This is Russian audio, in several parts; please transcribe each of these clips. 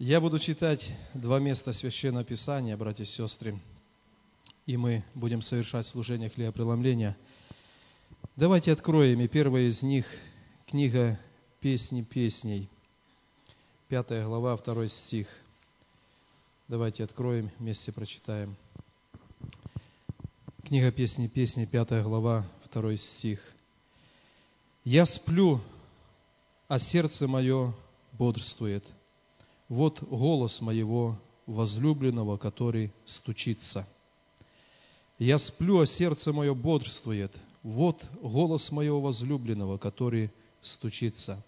Я буду читать два места Священного Писания, братья и сестры, и мы будем совершать служение хлебопреломления. Давайте откроем, и первая из них – книга «Песни песней», пятая глава, второй стих. Давайте откроем, вместе прочитаем. Книга «Песни песни», пятая глава, второй стих. «Я сплю, а сердце мое бодрствует – вот голос моего возлюбленного, который стучится. Я сплю, а сердце мое бодрствует. Вот голос моего возлюбленного, который стучится.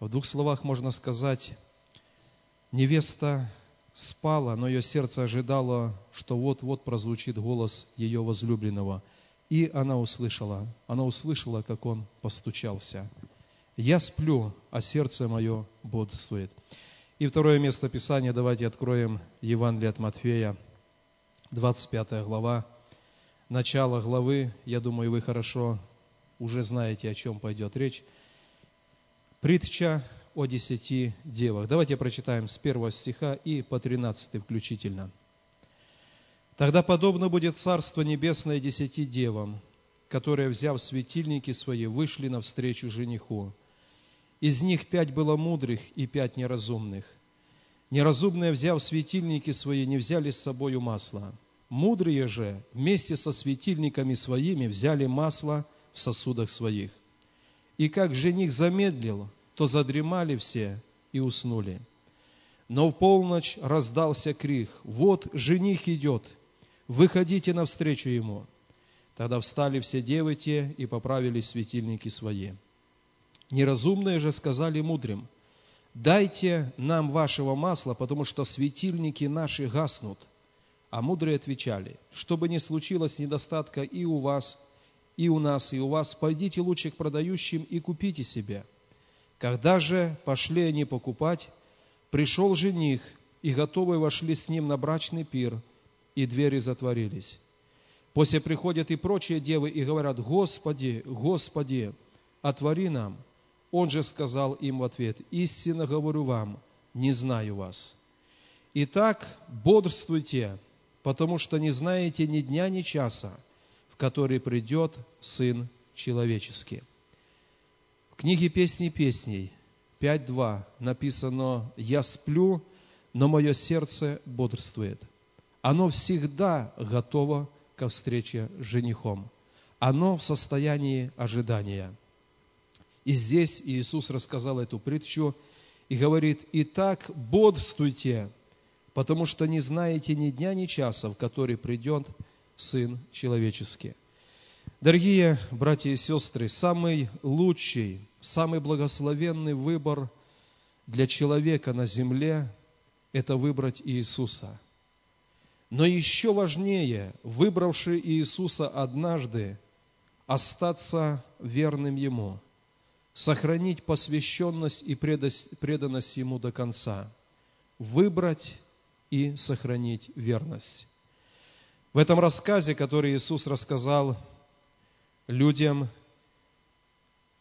В двух словах можно сказать, невеста спала, но ее сердце ожидало, что вот-вот прозвучит голос ее возлюбленного. И она услышала, она услышала, как он постучался. Я сплю, а сердце мое бодрствует. И второе место Писания, давайте откроем Евангелие от Матфея, 25 глава. Начало главы, я думаю, вы хорошо уже знаете, о чем пойдет речь. Притча о десяти девах. Давайте прочитаем с первого стиха и по тринадцатый включительно. «Тогда подобно будет Царство Небесное десяти девам, которые, взяв светильники свои, вышли навстречу жениху. Из них пять было мудрых и пять неразумных. Неразумные, взяв светильники свои, не взяли с собою масла. Мудрые же вместе со светильниками своими взяли масло в сосудах своих. И как жених замедлил, то задремали все и уснули. Но в полночь раздался крик, «Вот жених идет, выходите навстречу ему». Тогда встали все девы те и поправили светильники свои. Неразумные же сказали мудрым, «Дайте нам вашего масла, потому что светильники наши гаснут». А мудрые отвечали, «Чтобы не случилось недостатка и у вас, и у нас, и у вас, пойдите лучше к продающим и купите себе». Когда же пошли они покупать, пришел жених, и готовые вошли с ним на брачный пир, и двери затворились. После приходят и прочие девы и говорят, «Господи, Господи, отвори нам». Он же сказал им в ответ, «Истинно говорю вам, не знаю вас». Итак, бодрствуйте, потому что не знаете ни дня, ни часа, в который придет Сын Человеческий. В книге «Песни песней» 5.2 написано «Я сплю, но мое сердце бодрствует». Оно всегда готово ко встрече с женихом. Оно в состоянии ожидания – и здесь Иисус рассказал эту притчу и говорит, «Итак, бодрствуйте, потому что не знаете ни дня, ни часа, в который придет Сын Человеческий». Дорогие братья и сестры, самый лучший, самый благословенный выбор для человека на земле – это выбрать Иисуса. Но еще важнее, выбравший Иисуса однажды, остаться верным Ему – сохранить посвященность и преданность Ему до конца, выбрать и сохранить верность. В этом рассказе, который Иисус рассказал людям,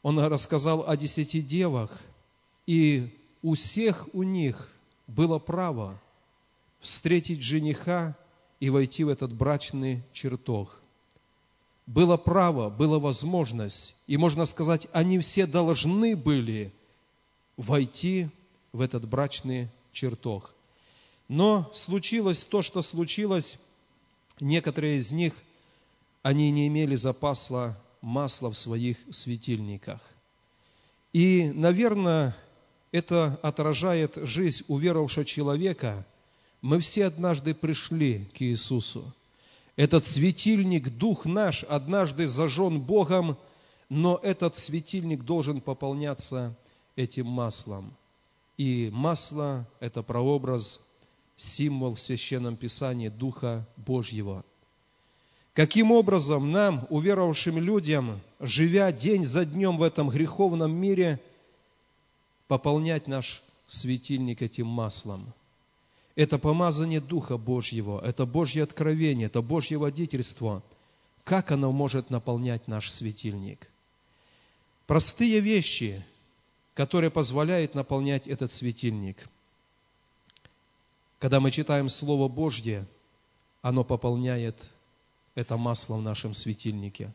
Он рассказал о десяти девах, и у всех у них было право встретить жениха и войти в этот брачный чертог было право, была возможность, и можно сказать, они все должны были войти в этот брачный чертог. Но случилось то, что случилось, некоторые из них, они не имели запаса масла в своих светильниках. И, наверное, это отражает жизнь уверовавшего человека. Мы все однажды пришли к Иисусу – этот светильник, Дух наш, однажды зажжен Богом, но этот светильник должен пополняться этим маслом. И масло – это прообраз, символ в Священном Писании Духа Божьего. Каким образом нам, уверовавшим людям, живя день за днем в этом греховном мире, пополнять наш светильник этим маслом – это помазание Духа Божьего, это Божье откровение, это Божье водительство. Как оно может наполнять наш светильник? Простые вещи, которые позволяют наполнять этот светильник. Когда мы читаем Слово Божье, оно пополняет это масло в нашем светильнике.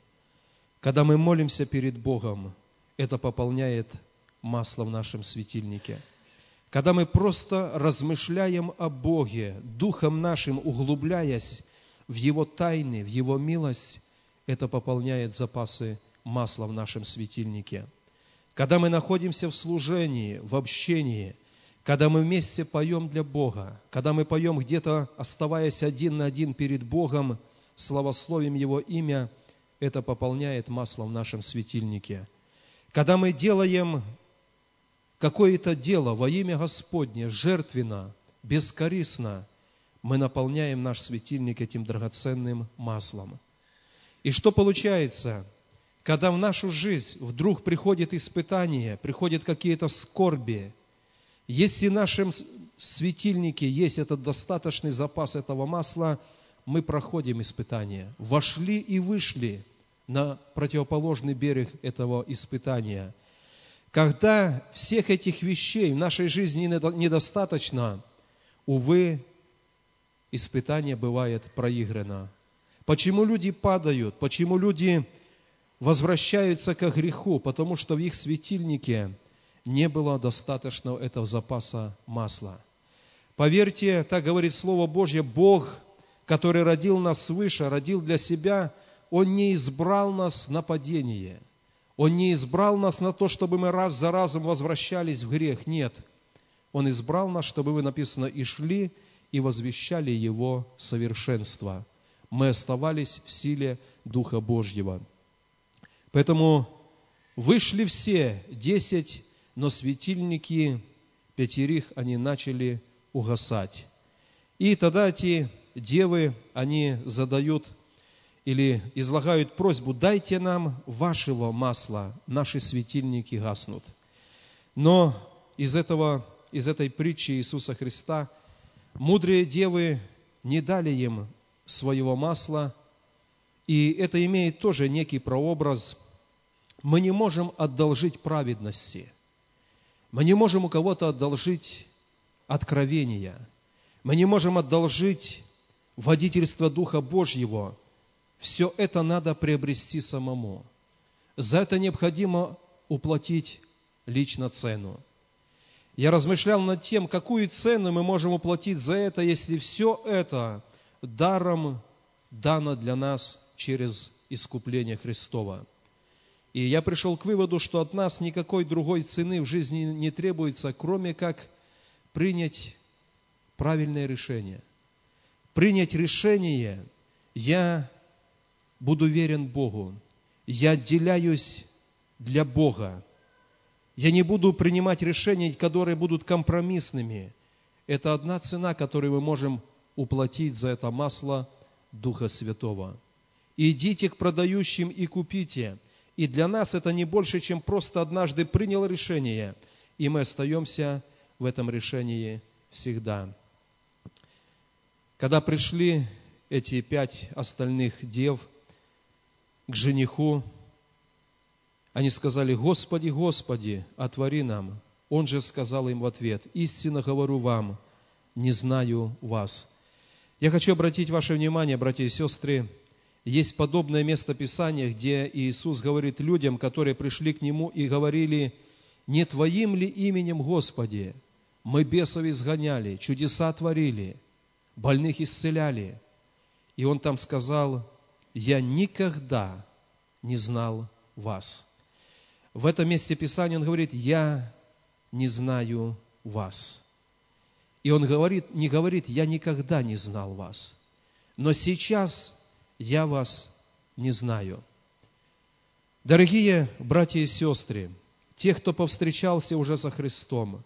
Когда мы молимся перед Богом, это пополняет масло в нашем светильнике. Когда мы просто размышляем о Боге, духом нашим углубляясь в Его тайны, в Его милость, это пополняет запасы масла в нашем светильнике. Когда мы находимся в служении, в общении, когда мы вместе поем для Бога, когда мы поем где-то, оставаясь один на один перед Богом, славословим Его имя, это пополняет масло в нашем светильнике. Когда мы делаем какое-то дело во имя Господне, жертвенно, бескорыстно, мы наполняем наш светильник этим драгоценным маслом. И что получается? Когда в нашу жизнь вдруг приходит испытание, приходят какие-то скорби, если в нашем светильнике есть этот достаточный запас этого масла – мы проходим испытания, вошли и вышли на противоположный берег этого испытания. Когда всех этих вещей в нашей жизни недостаточно, увы, испытание бывает проиграно. Почему люди падают? Почему люди возвращаются к греху? Потому что в их светильнике не было достаточного этого запаса масла. Поверьте, так говорит Слово Божье, Бог – который родил нас свыше, родил для себя, Он не избрал нас на падение. Он не избрал нас на то, чтобы мы раз за разом возвращались в грех. Нет. Он избрал нас, чтобы вы, написано, и шли, и возвещали Его совершенство. Мы оставались в силе Духа Божьего. Поэтому вышли все, десять, но светильники пятерых, они начали угасать. И тогда эти девы, они задают или излагают просьбу, дайте нам вашего масла, наши светильники гаснут. Но из, этого, из этой притчи Иисуса Христа мудрые девы не дали им своего масла, и это имеет тоже некий прообраз. Мы не можем одолжить праведности, мы не можем у кого-то одолжить откровения, мы не можем одолжить водительство Духа Божьего, все это надо приобрести самому. За это необходимо уплатить лично цену. Я размышлял над тем, какую цену мы можем уплатить за это, если все это даром дано для нас через искупление Христова. И я пришел к выводу, что от нас никакой другой цены в жизни не требуется, кроме как принять правильное решение принять решение, я буду верен Богу, я отделяюсь для Бога, я не буду принимать решения, которые будут компромиссными. Это одна цена, которую мы можем уплатить за это масло Духа Святого. Идите к продающим и купите. И для нас это не больше, чем просто однажды принял решение, и мы остаемся в этом решении всегда. Когда пришли эти пять остальных дев к жениху, они сказали, «Господи, Господи, отвори нам». Он же сказал им в ответ, «Истинно говорю вам, не знаю вас». Я хочу обратить ваше внимание, братья и сестры, есть подобное место Писания, где Иисус говорит людям, которые пришли к Нему и говорили, «Не Твоим ли именем, Господи, мы бесов изгоняли, чудеса творили, больных исцеляли. И он там сказал, я никогда не знал вас. В этом месте Писания он говорит, я не знаю вас. И он говорит, не говорит, я никогда не знал вас. Но сейчас я вас не знаю. Дорогие братья и сестры, те, кто повстречался уже со Христом,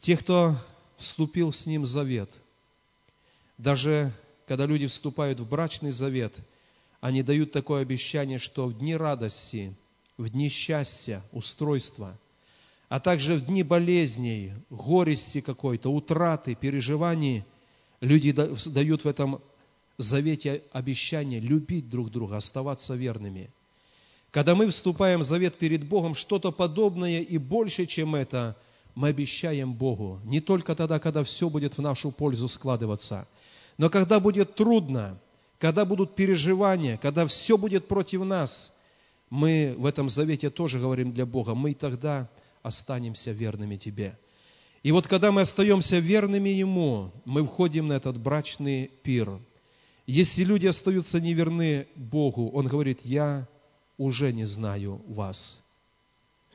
те, кто вступил с Ним завет – даже когда люди вступают в брачный завет, они дают такое обещание, что в дни радости, в дни счастья, устройства, а также в дни болезней, горести какой-то, утраты, переживаний, люди дают в этом завете обещание любить друг друга, оставаться верными. Когда мы вступаем в завет перед Богом, что-то подобное и больше, чем это, мы обещаем Богу, не только тогда, когда все будет в нашу пользу складываться, но когда будет трудно, когда будут переживания, когда все будет против нас, мы в этом завете тоже говорим для Бога, мы тогда останемся верными Тебе. И вот когда мы остаемся верными Ему, мы входим на этот брачный пир. Если люди остаются неверны Богу, Он говорит, я уже не знаю вас.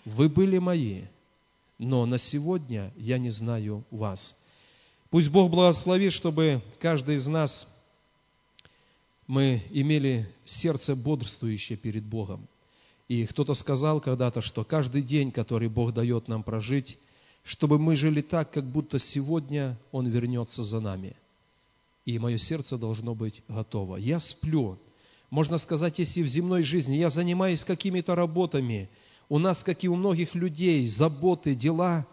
Вы были мои, но на сегодня я не знаю вас. Пусть Бог благословит, чтобы каждый из нас мы имели сердце бодрствующее перед Богом. И кто-то сказал когда-то, что каждый день, который Бог дает нам прожить, чтобы мы жили так, как будто сегодня Он вернется за нами. И мое сердце должно быть готово. Я сплю. Можно сказать, если в земной жизни я занимаюсь какими-то работами, у нас, как и у многих людей, заботы, дела,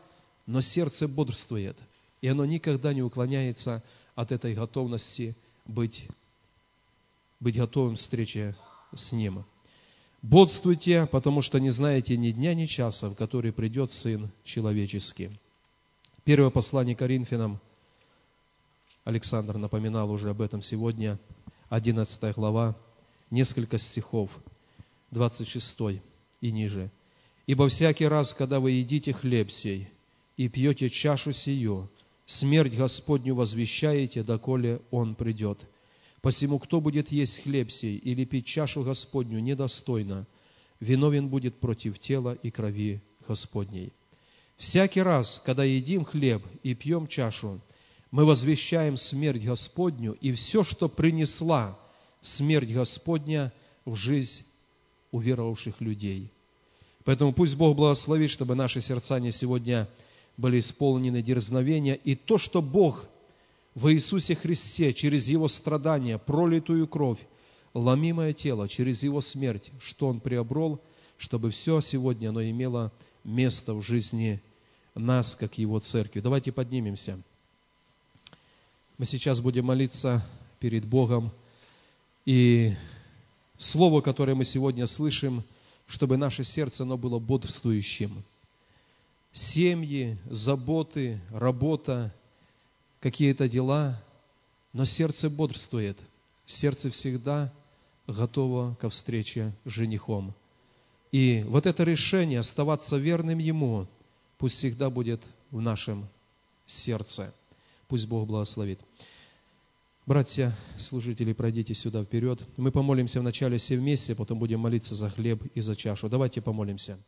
но сердце бодрствует, и оно никогда не уклоняется от этой готовности быть, быть готовым к встрече с Ним. Бодствуйте, потому что не знаете ни дня, ни часа, в который придет Сын Человеческий. Первое послание Коринфянам, Александр напоминал уже об этом сегодня, 11 глава, несколько стихов, 26 и ниже. «Ибо всякий раз, когда вы едите хлеб сей и пьете чашу сию, смерть Господню возвещаете, доколе Он придет». Посему, кто будет есть хлеб сей или пить чашу Господню недостойно, виновен будет против тела и крови Господней. Всякий раз, когда едим хлеб и пьем чашу, мы возвещаем смерть Господню и все, что принесла смерть Господня в жизнь уверовавших людей. Поэтому пусть Бог благословит, чтобы наши сердца не сегодня были исполнены дерзновения, и то, что Бог – во Иисусе Христе через Его страдания, пролитую кровь, ломимое тело, через Его смерть, что Он приобрел, чтобы все сегодня оно имело место в жизни нас, как Его церкви. Давайте поднимемся. Мы сейчас будем молиться перед Богом. И слово, которое мы сегодня слышим, чтобы наше сердце оно было бодрствующим. Семьи, заботы, работа, какие-то дела, но сердце бодрствует, сердце всегда готово ко встрече с женихом. И вот это решение оставаться верным Ему пусть всегда будет в нашем сердце. Пусть Бог благословит. Братья, служители, пройдите сюда вперед. Мы помолимся вначале все вместе, потом будем молиться за хлеб и за чашу. Давайте помолимся.